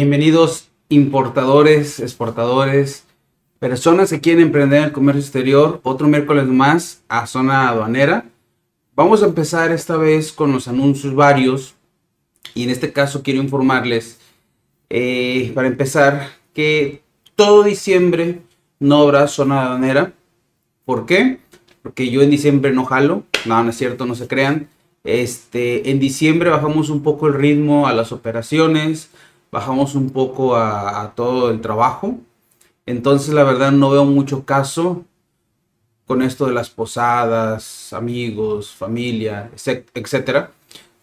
Bienvenidos importadores, exportadores, personas que quieren emprender el comercio exterior. Otro miércoles más a zona aduanera. Vamos a empezar esta vez con los anuncios varios y en este caso quiero informarles eh, para empezar que todo diciembre no habrá zona aduanera. ¿Por qué? Porque yo en diciembre no jalo. No, no es cierto, no se crean. Este, en diciembre bajamos un poco el ritmo a las operaciones, bajamos un poco a, todo el trabajo. Entonces la verdad no veo mucho caso con esto de las posadas, amigos, familia, etcétera.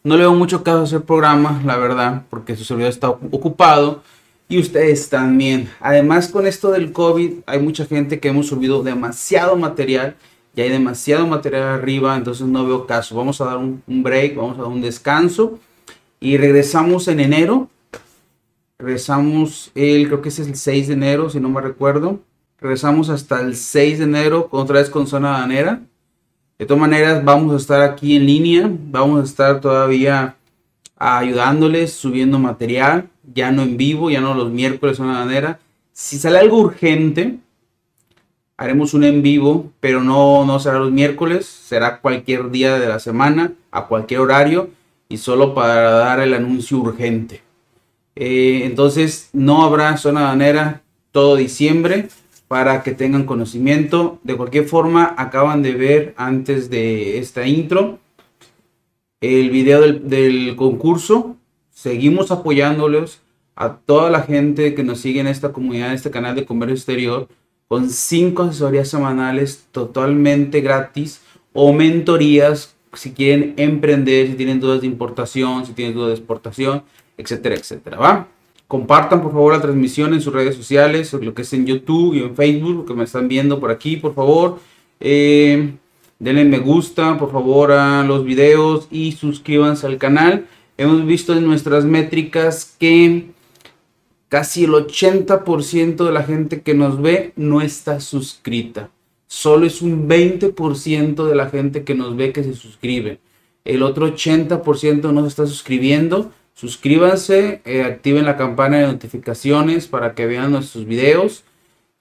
No le veo mucho caso hacer programa, la verdad, porque su servidor está ocupado y ustedes también. Además, con esto del COVID, hay mucha gente que hemos subido demasiado material y hay demasiado material arriba, entonces no veo caso. Vamos a dar un, break, vamos a dar un descanso y regresamos en enero. Regresamos el, creo que es el 6 de enero, si no me recuerdo. Regresamos hasta el 6 de enero, otra vez con zona danera. De todas maneras, vamos a estar aquí en línea, vamos a estar todavía ayudándoles, subiendo material, ya no en vivo, ya no los miércoles zona danera. Si sale algo urgente, haremos un en vivo, pero no, no será los miércoles, será cualquier día de la semana, a cualquier horario, y solo para dar el anuncio urgente. Eh, entonces no habrá zona danera todo diciembre para que tengan conocimiento. De cualquier forma, acaban de ver antes de esta intro el video del, del concurso. Seguimos apoyándolos a toda la gente que nos sigue en esta comunidad, en este canal de comercio exterior con cinco asesorías semanales totalmente gratis o mentorías si quieren emprender, si tienen dudas de importación, si tienen dudas de exportación, etcétera, etcétera, ¿va? Compartan por favor la transmisión en sus redes sociales, lo que es en YouTube y en Facebook, que me están viendo por aquí, por favor. Eh, denle me gusta, por favor, a los videos y suscríbanse al canal. Hemos visto en nuestras métricas que Casi el 80% de la gente que nos ve no está suscrita. Solo es un 20% de la gente que nos ve que se suscribe. El otro 80% no se está suscribiendo. Suscríbanse, eh, activen la campana de notificaciones para que vean nuestros videos.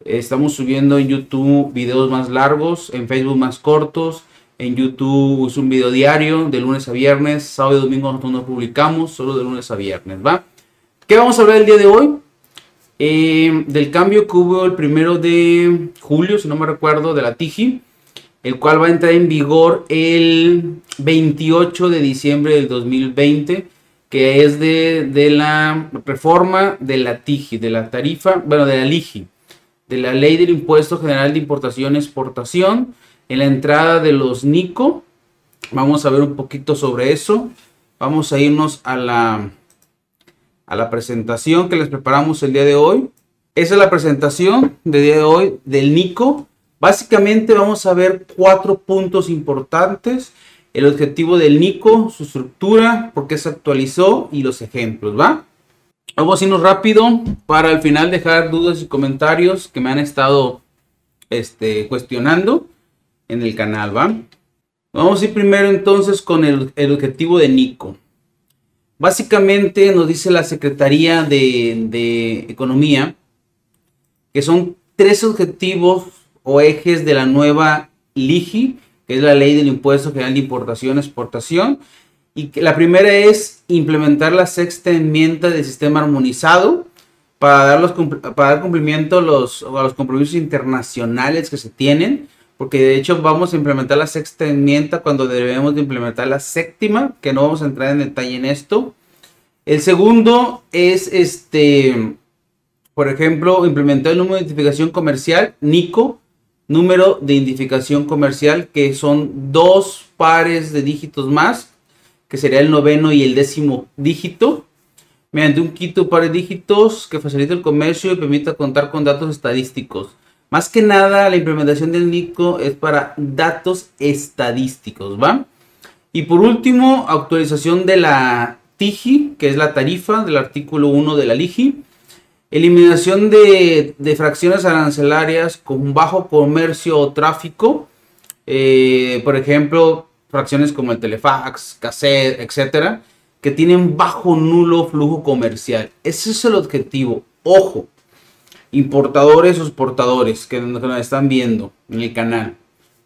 Estamos subiendo en YouTube videos más largos, en Facebook más cortos. En YouTube es un video diario de lunes a viernes, sábado y domingo nosotros no publicamos, solo de lunes a viernes, ¿va? ¿Qué vamos a hablar el día de hoy? Eh, del cambio que hubo el primero de julio, si no me recuerdo, de la TIGI, el cual va a entrar en vigor el 28 de diciembre del 2020, que es de, de la reforma de la TIGI, de la tarifa, bueno, de la LIGI, de la Ley del Impuesto General de Importación y Exportación, en la entrada de los NICO. Vamos a ver un poquito sobre eso. Vamos a irnos a la a la presentación que les preparamos el día de hoy. Esa es la presentación del día de hoy del Nico. Básicamente vamos a ver cuatro puntos importantes. El objetivo del Nico, su estructura, por qué se actualizó y los ejemplos, ¿va? Vamos a irnos rápido para al final dejar dudas y comentarios que me han estado este, cuestionando en el canal, ¿va? Vamos a ir primero entonces con el, el objetivo de Nico. Básicamente nos dice la Secretaría de, Economía que son tres objetivos o ejes de la nueva LIGI, que es la Ley del Impuesto General de Importación Exportación. Y que la primera es implementar la sexta enmienda del sistema armonizado para dar, los, para dar cumplimiento los, a los compromisos internacionales que se tienen porque de hecho vamos a implementar la sexta enmienda cuando debemos de implementar la séptima, que no vamos a entrar en detalle en esto. El segundo es este, por ejemplo, implementar el número de identificación comercial, NICO, número de identificación comercial, que son dos pares de dígitos más, que sería el noveno y el décimo dígito, mediante un quito par de dígitos que facilite el comercio y permita contar con datos estadísticos. Más que nada, la implementación del NICO es para datos estadísticos, ¿va? Y por último, actualización de la TIGI, que es la tarifa del artículo 1 de la LIGI. Eliminación de, fracciones arancelarias con bajo comercio o tráfico. Eh, por ejemplo, fracciones como el telefax, cassette, etcétera, que tienen bajo nulo flujo comercial. Ese es el objetivo. Ojo, importadores o exportadores que nos están viendo en el canal.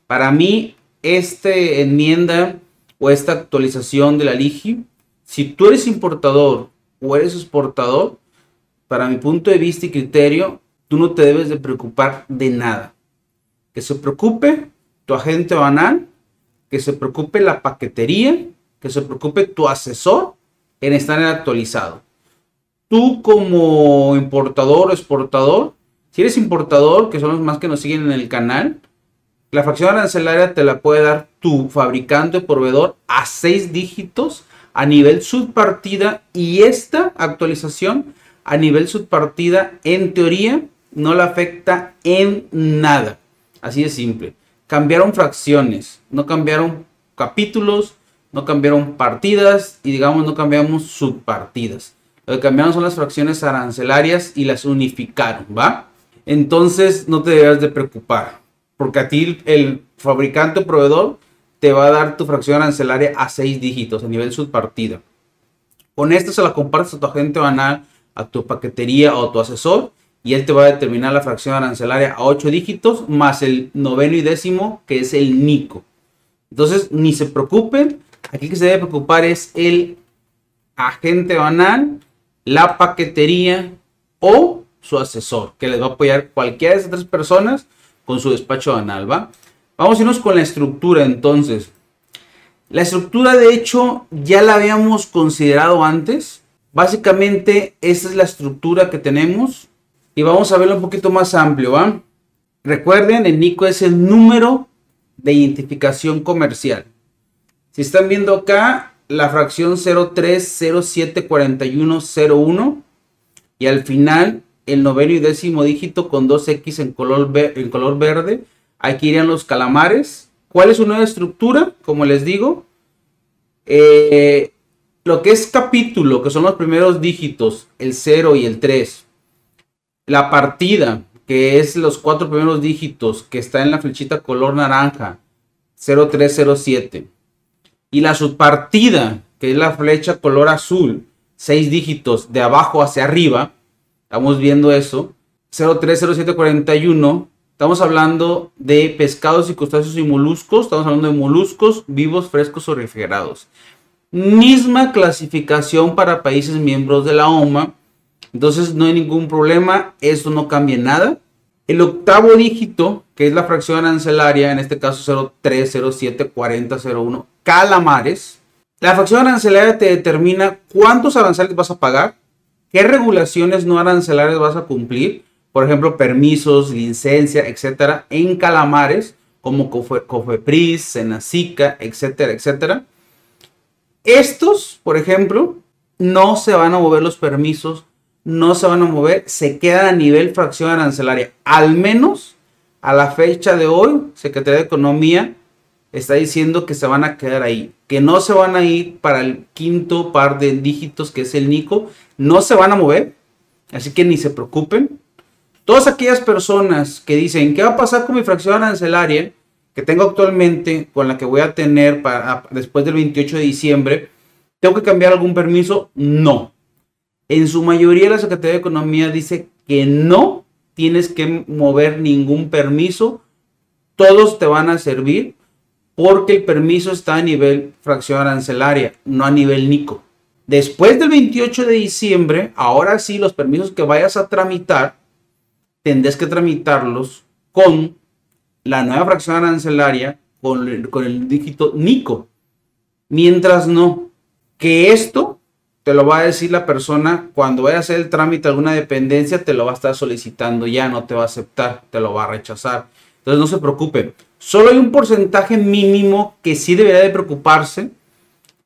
Para mí, esta enmienda o esta actualización de la LIGI, si tú eres importador o eres exportador, para mi punto de vista y criterio, tú no te debes de preocupar de nada. Que se preocupe tu agente banal, que se preocupe la paquetería, que se preocupe tu asesor en estar actualizado. Tú como importador o exportador, si eres importador, que son los más que nos siguen en el canal, la fracción arancelaria te la puede dar tu fabricante o proveedor a seis dígitos a nivel subpartida y esta actualización a nivel subpartida en teoría no la afecta en nada. Así de simple. Cambiaron fracciones, no cambiaron capítulos, no cambiaron partidas y digamos no cambiamos subpartidas. Lo que cambiaron son las fracciones arancelarias y las unificaron, ¿va? Entonces no te debes de preocupar, porque a ti el fabricante o proveedor te va a dar tu fracción arancelaria a seis dígitos a nivel subpartida. Con esto se la compartes a tu agente banal, a tu paquetería o a tu asesor y él te va a determinar la fracción arancelaria a ocho dígitos más el noveno y décimo que es el NICO. Entonces ni se preocupen, aquí que se debe preocupar es el agente banal, la paquetería o su asesor, que les va a apoyar cualquiera de esas tres personas con su despacho banal, ¿va? Vamos a irnos con la estructura entonces. La estructura de hecho ya la habíamos considerado antes. Básicamente esta es la estructura que tenemos y vamos a verlo un poquito más amplio. Recuerden, el NICO es el número de identificación comercial. Si están viendo acá, la fracción 03074101 y al final el noveno y décimo dígito con 2X en color, en color verde. Aquí irían los calamares. ¿Cuál es su nueva estructura? Como les digo, eh, lo que es capítulo, que son los primeros dígitos, el 0 y el 3. La partida, que es los cuatro primeros dígitos, que está en la flechita color naranja, 0307. Y la subpartida, que es la flecha color azul, seis dígitos de abajo hacia arriba, estamos viendo eso, 030741, estamos hablando de pescados y crustáceos y moluscos, estamos hablando de moluscos vivos, frescos o refrigerados. Misma clasificación para países miembros de la OMA, entonces no hay ningún problema, esto no cambia nada. El octavo dígito, que es la fracción arancelaria, en este caso 03074001, calamares. La fracción arancelaria te determina cuántos aranceles vas a pagar, qué regulaciones no arancelarias vas a cumplir, por ejemplo, permisos, licencia, etcétera, en calamares como Cofepris, Senacica, etcétera, etcétera. Estos, por ejemplo, no se van a mover los permisos no se van a mover, se quedan a nivel fracción arancelaria. Al menos a la fecha de hoy, Secretaría de Economía está diciendo que se van a quedar ahí, que no se van a ir para el quinto par de dígitos que es el NICO, no se van a mover, así que ni se preocupen. Todas aquellas personas que dicen, ¿qué va a pasar con mi fracción arancelaria que tengo actualmente, con la que voy a tener para, después del 28 de diciembre? ¿Tengo que cambiar algún permiso? No. En su mayoría la Secretaría de Economía dice que no tienes que mover ningún permiso, todos te van a servir porque el permiso está a nivel fracción arancelaria, no a nivel NICO. Después del 28 de diciembre, ahora sí, los permisos que vayas a tramitar, tendrás que tramitarlos con la nueva fracción arancelaria, con el, con el dígito NICO. Mientras no, que esto te lo va a decir la persona cuando vaya a hacer el trámite de alguna dependencia, te lo va a estar solicitando ya, no te va a aceptar, te lo va a rechazar. Entonces no se preocupen. Solo hay un porcentaje mínimo que sí debería de preocuparse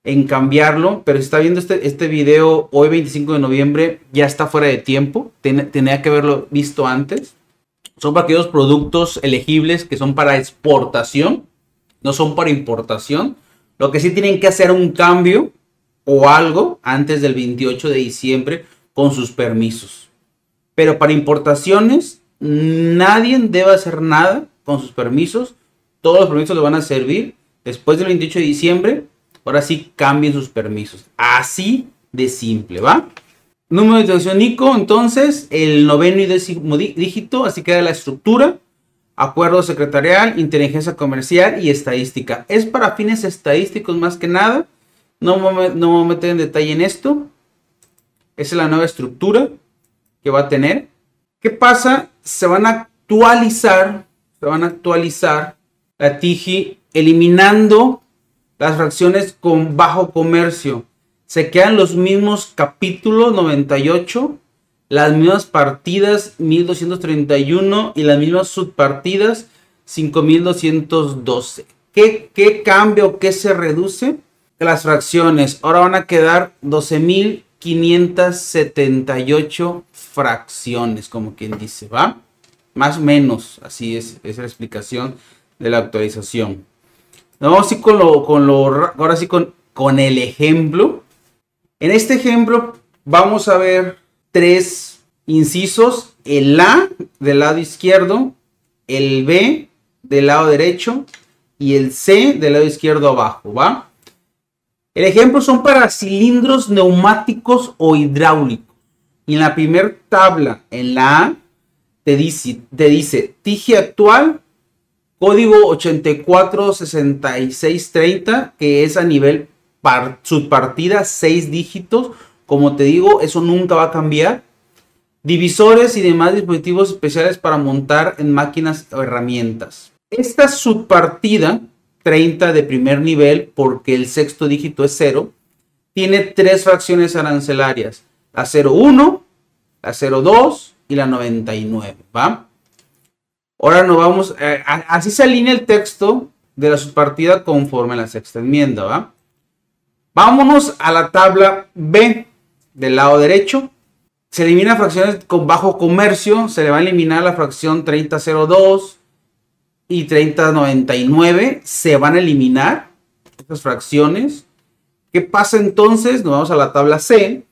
en cambiarlo, pero si está viendo este, este video hoy 25 de noviembre, ya está fuera de tiempo, tenía que haberlo visto antes. Son para aquellos productos elegibles que son para exportación, no son para importación. Lo que sí tienen que hacer un cambio o algo antes del 28 de diciembre con sus permisos. Pero para importaciones, nadie debe hacer nada con sus permisos. Todos los permisos le van a servir después del 28 de diciembre ahora sí cambien sus permisos. Así de simple, ¿va? Número de institución NICO, entonces, el noveno y décimo dígito, así queda la estructura. Acuerdo secretarial, inteligencia comercial y estadística. Es para fines estadísticos más que nada. No me, no me meter en detalle en esto. Esa es la nueva estructura que va a tener. ¿Qué pasa? Se van a actualizar, se van a actualizar la TIGI eliminando las fracciones con bajo comercio. Se quedan los mismos capítulos 98, las mismas partidas 1231 y las mismas subpartidas 5212. ¿Qué, qué cambio, qué se reduce? Las fracciones ahora van a quedar 12.578 fracciones, como quien dice, ¿va? Más o menos, así es, es la explicación de la actualización. Vamos así con lo, con lo, ahora sí con, con el ejemplo. En este ejemplo vamos a ver tres incisos, el A del lado izquierdo, el B del lado derecho y el C del lado izquierdo abajo, ¿va? El ejemplo son para cilindros neumáticos o hidráulicos. Y en la primera tabla, en la A, te dice, te dice actual, código 846630, que es a nivel subpartida, 6 dígitos. Como te digo, eso nunca va a cambiar. Divisores y demás dispositivos especiales para montar en máquinas o herramientas. Esta subpartida, 30 de primer nivel, porque el sexto dígito es 0, tiene tres fracciones arancelarias la 01, la 02 y la 99, ¿va? Ahora nos vamos, eh, así se alinea el texto de la subpartida conforme a la sexta enmienda, ¿va? Vámonos a la tabla B del lado derecho. Se elimina fracciones con bajo comercio, se le va a eliminar la fracción 3002 y 3099, se van a eliminar estas fracciones. ¿Qué pasa entonces? Nos vamos a la tabla C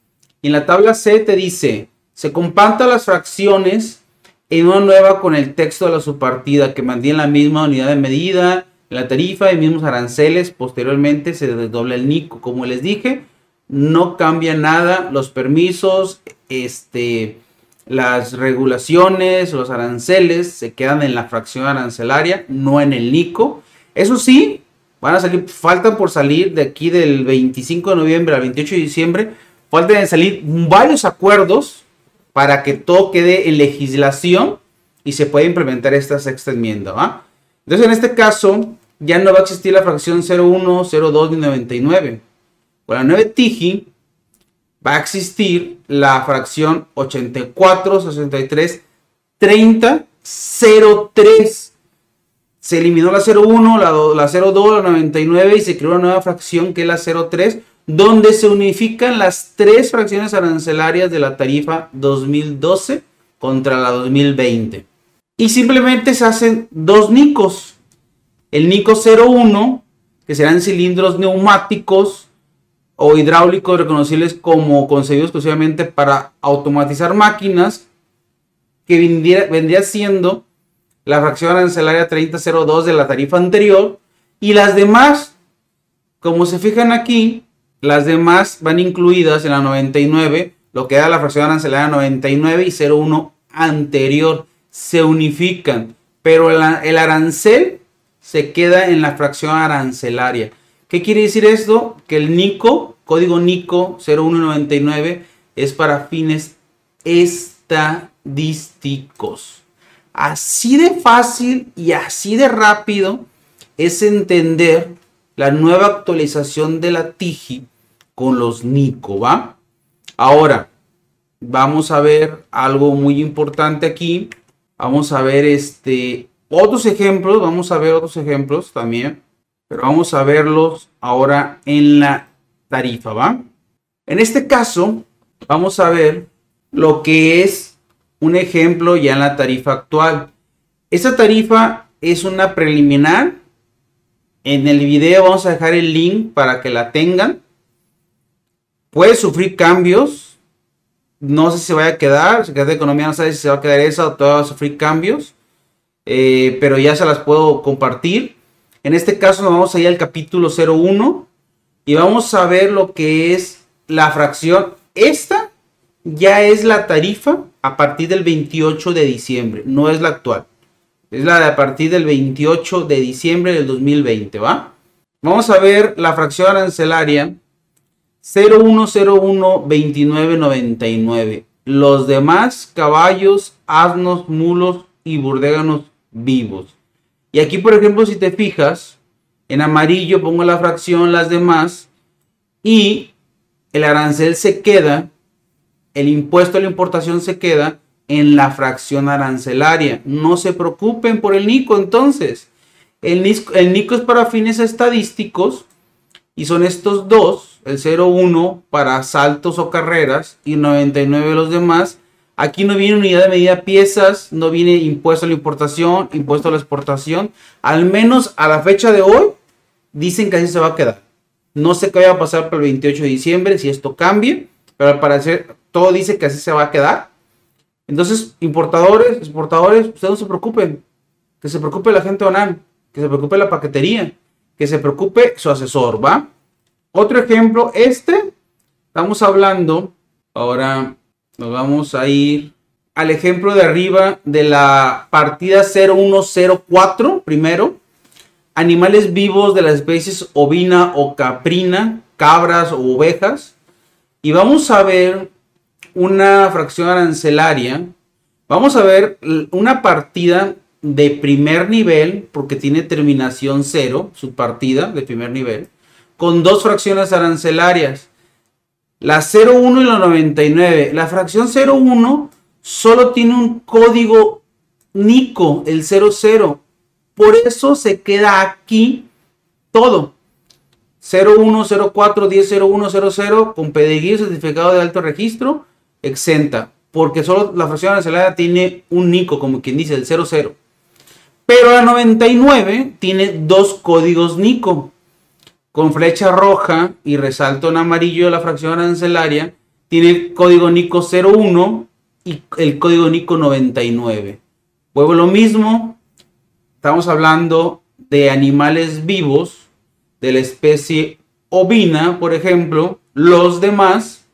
y en la tabla C te dice, se compantan las fracciones en una nueva con el texto de la subpartida que mantiene la misma unidad de medida, la tarifa y mismos aranceles. Posteriormente se desdobla el NICO. Como les dije, no cambia nada los permisos, este, las regulaciones, los aranceles se quedan en la fracción arancelaria, no en el NICO. Eso sí, van a salir, faltan por salir de aquí del 25 de noviembre al 28 de diciembre faltan salir varios acuerdos para que todo quede en legislación y se pueda implementar esta sexta enmienda. Entonces, en este caso, ya no va a existir la fracción 01, 02 ni 99. Con la 9 TIGI va a existir la fracción 84, 63, 30, 03. Se eliminó la 01, la, la 02, la 99 y se creó una nueva fracción que es la 03 donde se unifican las tres fracciones arancelarias de la tarifa 2012 contra la 2020. Y simplemente se hacen dos NICOS. El NICO 01, que serán cilindros neumáticos o hidráulicos reconocibles como concebidos exclusivamente para automatizar máquinas, que vendría, siendo la fracción arancelaria 3002 de la tarifa anterior. Y las demás, como se fijan aquí, las demás van incluidas en la 99, lo que da la fracción arancelaria 99 y 01 anterior. Se unifican, pero el, arancel se queda en la fracción arancelaria. ¿Qué quiere decir esto? Que el NICO, código NICO 0199, es para fines estadísticos. Así de fácil y así de rápido es entender la nueva actualización de la TIGI con los Nico, ¿va? Ahora, vamos a ver algo muy importante aquí. Vamos a ver este otros ejemplos, vamos a ver otros ejemplos también, pero vamos a verlos ahora en la tarifa, ¿va? En este caso, vamos a ver lo que es un ejemplo ya en la tarifa actual. Esta tarifa es una preliminar. En el video vamos a dejar el link para que la tengan puede sufrir cambios. No sé si se vaya a quedar. Secretaría de Economía no sabe si se va a quedar esa o todavía va a sufrir cambios. Eh, pero ya se las puedo compartir. En este caso nos vamos a ir al capítulo 01. Y vamos a ver lo que es la fracción. Esta ya es la tarifa a partir del 28 de diciembre, no es la actual. Es la de a partir del 28 de diciembre del 2020, ¿va? Vamos a ver la fracción arancelaria 01012999. Los demás caballos, asnos, mulos y burdéganos vivos. Y aquí, por ejemplo, si te fijas, en amarillo pongo la fracción, las demás, y el arancel se queda, el impuesto a la importación se queda en la fracción arancelaria. No se preocupen por el NICO entonces. El, NICO es para fines estadísticos y son estos dos, el 01 para saltos o carreras y 99 los demás. Aquí no viene unidad de medida piezas, no viene impuesto a la importación, impuesto a la exportación. Al menos a la fecha de hoy dicen que así se va a quedar. No sé qué va a pasar para el 28 de diciembre si esto cambie, pero al parecer todo dice que así se va a quedar. Entonces, importadores, exportadores, ustedes no se preocupen. Que se preocupe la gente ONAN, que se preocupe la paquetería, que se preocupe su asesor, ¿va? Otro ejemplo, este, estamos hablando, ahora nos vamos a ir al ejemplo de arriba de la partida 0104, primero, animales vivos de las especies ovina o caprina, cabras o ovejas, y vamos a ver una fracción arancelaria, vamos a ver una partida de primer nivel, porque tiene terminación cero, su partida de primer nivel, con dos fracciones arancelarias, la 01 y la 99. La fracción 01 solo tiene un código NICO, el 00. Por eso se queda aquí todo. 01, 04, 10, 01, 00 con pedigrí certificado de alto registro exenta, porque solo la fracción arancelaria tiene un NICO, como quien dice, el 00. Pero la 99 tiene dos códigos NICO, con flecha roja y resalto en amarillo la fracción arancelaria, tiene el código NICO 01 y el código NICO 99. Vuelvo lo mismo, estamos hablando de animales vivos de la especie ovina, por ejemplo, los demás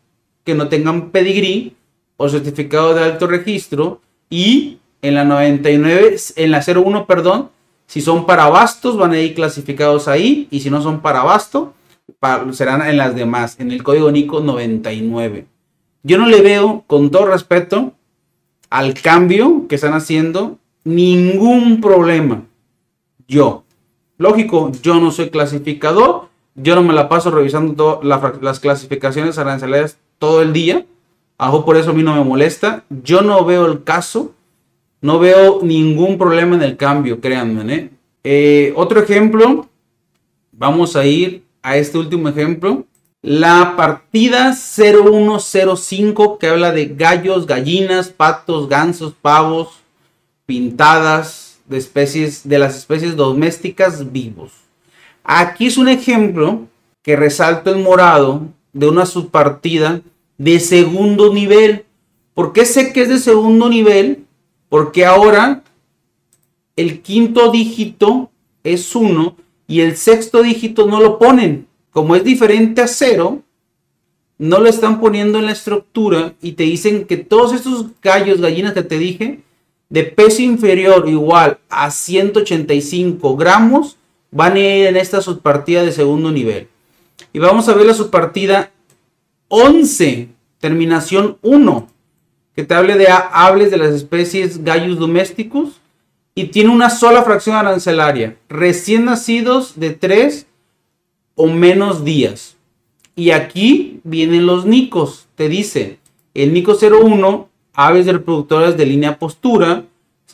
que no tengan pedigrí o certificado de alto registro y en la 99, en la 01, perdón, si son para bastos van a ir clasificados ahí y si no son para basto serán en las demás, en el código NICO 99. Yo no le veo, con todo respeto, al cambio que están haciendo ningún problema. Yo. Lógico, yo no soy clasificador, yo no me la paso revisando las clasificaciones arancelarias todo el día. Por eso a mí no me molesta. Yo no veo el caso. No veo ningún problema en el cambio, créanme. ¿eh? Eh, otro ejemplo. Vamos a ir a este último ejemplo. La partida 0105 que habla de gallos, gallinas, patos, gansos, pavos, pintadas de especies de las especies domésticas vivos. Aquí es un ejemplo que resalto en morado de una subpartida de segundo nivel. ¿Por qué sé que es de segundo nivel? Porque ahora el quinto dígito es 1 y el sexto dígito no lo ponen. Como es diferente a cero, no lo están poniendo en la estructura y te dicen que todos estos gallos, gallinas que te dije, de peso inferior igual a 185 gramos, van a ir en esta subpartida de segundo nivel. Y vamos a ver la subpartida 11, terminación 1, que te hable de hables de las especies gallos domésticos y tiene una sola fracción arancelaria, recién nacidos de 3 o menos días. Y aquí vienen los nicos, te dice, el nico 01, aves de reproductores de línea postura,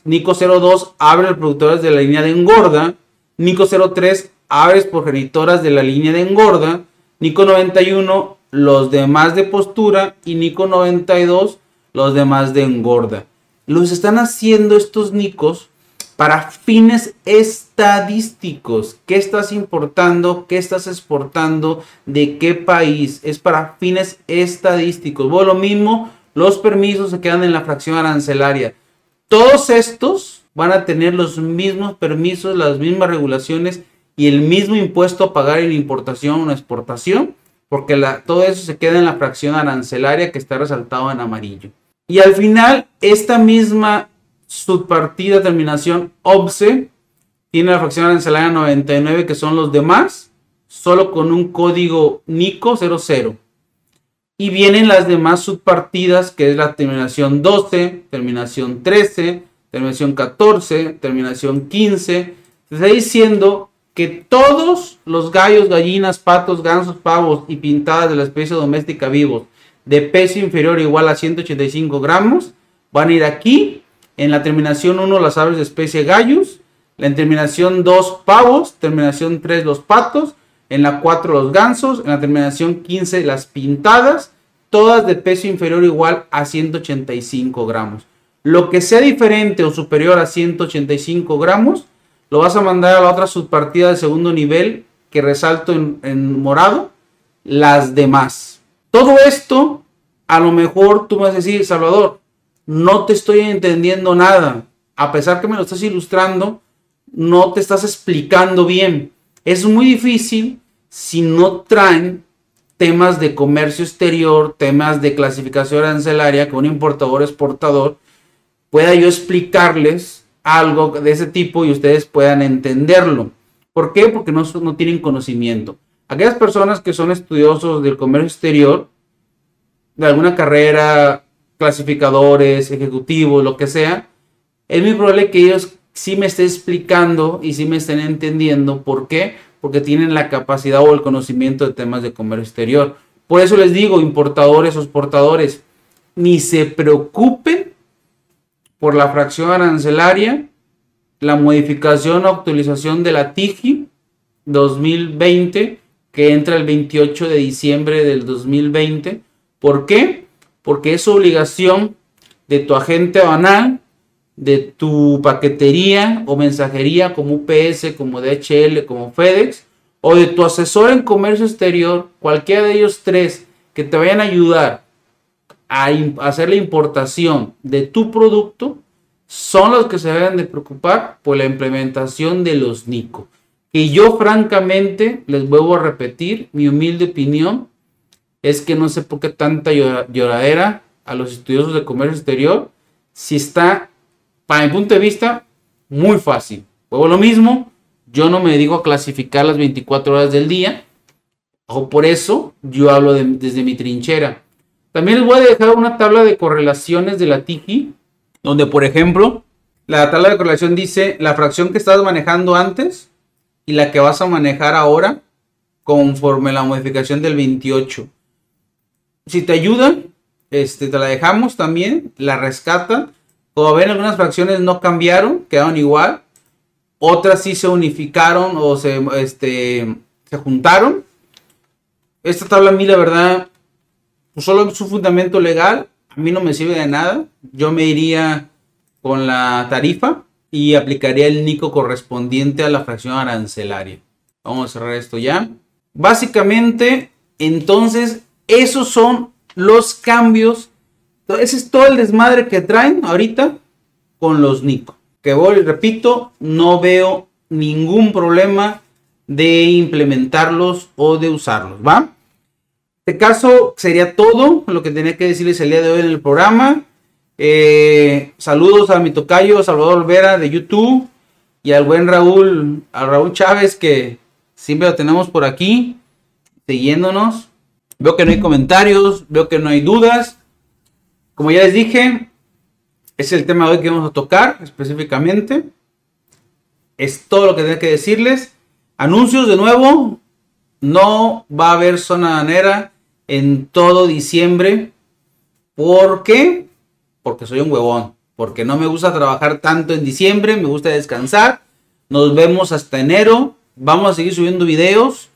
nico 02, aves de reproductores de la línea de engorda, nico 03, aves progenitoras de la línea de engorda, Nico 91 los demás de postura y Nico 92 los demás de engorda. Los están haciendo estos Nicos para fines estadísticos. ¿Qué estás importando? ¿Qué estás exportando? ¿De qué país? Es para fines estadísticos. Bueno, lo mismo, los permisos se quedan en la fracción arancelaria. Todos estos van a tener los mismos permisos, las mismas regulaciones y el mismo impuesto a pagar en importación o exportación, porque todo eso se queda en la fracción arancelaria que está resaltado en amarillo. Y al final, esta misma subpartida terminación OBSE tiene la fracción arancelaria 99, que son los demás, solo con un código NICO 00. Y vienen las demás subpartidas, que es la terminación 12, terminación 13, terminación 14, terminación 15. Se está diciendo que todos los gallos, gallinas, patos, gansos, pavos y pintadas de la especie doméstica vivos de peso inferior o igual a 185 gramos van a ir aquí. En la terminación 1 las aves de especie gallos. En terminación 2 pavos. Terminación 3 los patos. En la 4 los gansos. En la terminación 15 las pintadas. Todas de peso inferior o igual a 185 gramos. Lo que sea diferente o superior a 185 gramos lo vas a mandar a la otra subpartida de segundo nivel que resalto en, morado, las demás. Todo esto, a lo mejor tú me vas a decir, Salvador, no te estoy entendiendo nada. A pesar que me lo estás ilustrando, no te estás explicando bien. Es muy difícil si no traen temas de comercio exterior, temas de clasificación arancelaria que un importador exportador pueda yo explicarles algo de ese tipo y ustedes puedan entenderlo. ¿Por qué? Porque no, no tienen conocimiento. Aquellas personas que son estudiosos del comercio exterior, de alguna carrera, clasificadores, ejecutivos, lo que sea, es muy probable que ellos sí me estén explicando y sí me estén entendiendo. ¿Por qué? Porque tienen la capacidad o el conocimiento de temas de comercio exterior. Por eso les digo, importadores o exportadores, ni se preocupen por la fracción arancelaria, la modificación o actualización de la TIGI 2020 que entra el 28 de diciembre del 2020. ¿Por qué? Porque es obligación de tu agente banal, de tu paquetería o mensajería como UPS, como DHL, como FedEx, o de tu asesor en comercio exterior, cualquiera de ellos tres que te vayan a ayudar a, hacer la importación de tu producto son los que se deben de preocupar por la implementación de los NICO. Y yo francamente, les vuelvo a repetir, mi humilde opinión es que no sé por qué tanta lloradera a los estudiosos de comercio exterior, si está, para mi punto de vista, muy fácil. Luego lo mismo, yo no me dedico a clasificar las 24 horas del día, o por eso yo hablo desde mi trinchera. También les voy a dejar una tabla de correlaciones de la TIGI, donde por ejemplo, la tabla de correlación dice la fracción que estabas manejando antes y la que vas a manejar ahora conforme la modificación del 28. Si te ayudan, este, te la dejamos también, la rescatan. Como ven, algunas fracciones no cambiaron, quedaron igual. Otras sí se unificaron o se, este, se juntaron. Esta tabla a mí, la verdad, pues solo es un fundamento legal, a mí no me sirve de nada. Yo me iría con la tarifa y aplicaría el NICO correspondiente a la fracción arancelaria. Vamos a cerrar esto ya. Básicamente, entonces, esos son los cambios. Ese es todo el desmadre que traen ahorita con los NICO. Que voy, repito, no veo ningún problema de implementarlos o de usarlos, ¿va? este caso sería todo lo que tenía que decirles el día de hoy en el programa. Eh, saludos a mi tocayo Salvador Olvera de YouTube y al buen Raúl, a Raúl Chávez que siempre lo tenemos por aquí siguiéndonos. Veo que no hay comentarios, veo que no hay dudas. Como ya les dije, es el tema de hoy que vamos a tocar específicamente. Es todo lo que tenía que decirles. Anuncios de nuevo. No va a haber zona danera en todo diciembre. ¿Por qué? Porque soy un huevón. Porque no me gusta trabajar tanto en diciembre. Me gusta descansar. Nos vemos hasta enero. Vamos a seguir subiendo videos.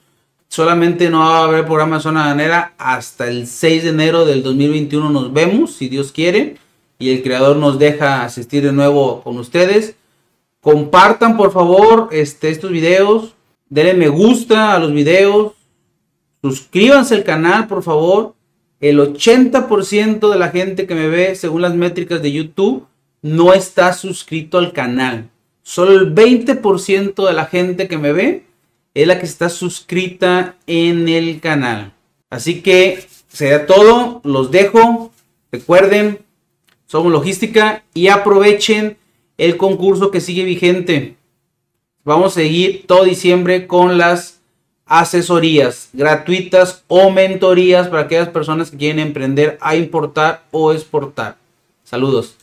Solamente no va a haber programa de zona ganera hasta el 6 de enero del 2021. Nos vemos, si Dios quiere. Y el creador nos deja asistir de nuevo con ustedes. Compartan por favor este, estos videos. Denle me gusta a los videos. Suscríbanse al canal, por favor. El 80% de la gente que me ve, según las métricas de YouTube, no está suscrito al canal. Solo el 20% de la gente que me ve es la que está suscrita en el canal. Así que será todo, los dejo. Recuerden, somos logística y aprovechen el concurso que sigue vigente. Vamos a seguir todo diciembre con las asesorías gratuitas o mentorías para aquellas personas que quieren emprender a importar o exportar. Saludos.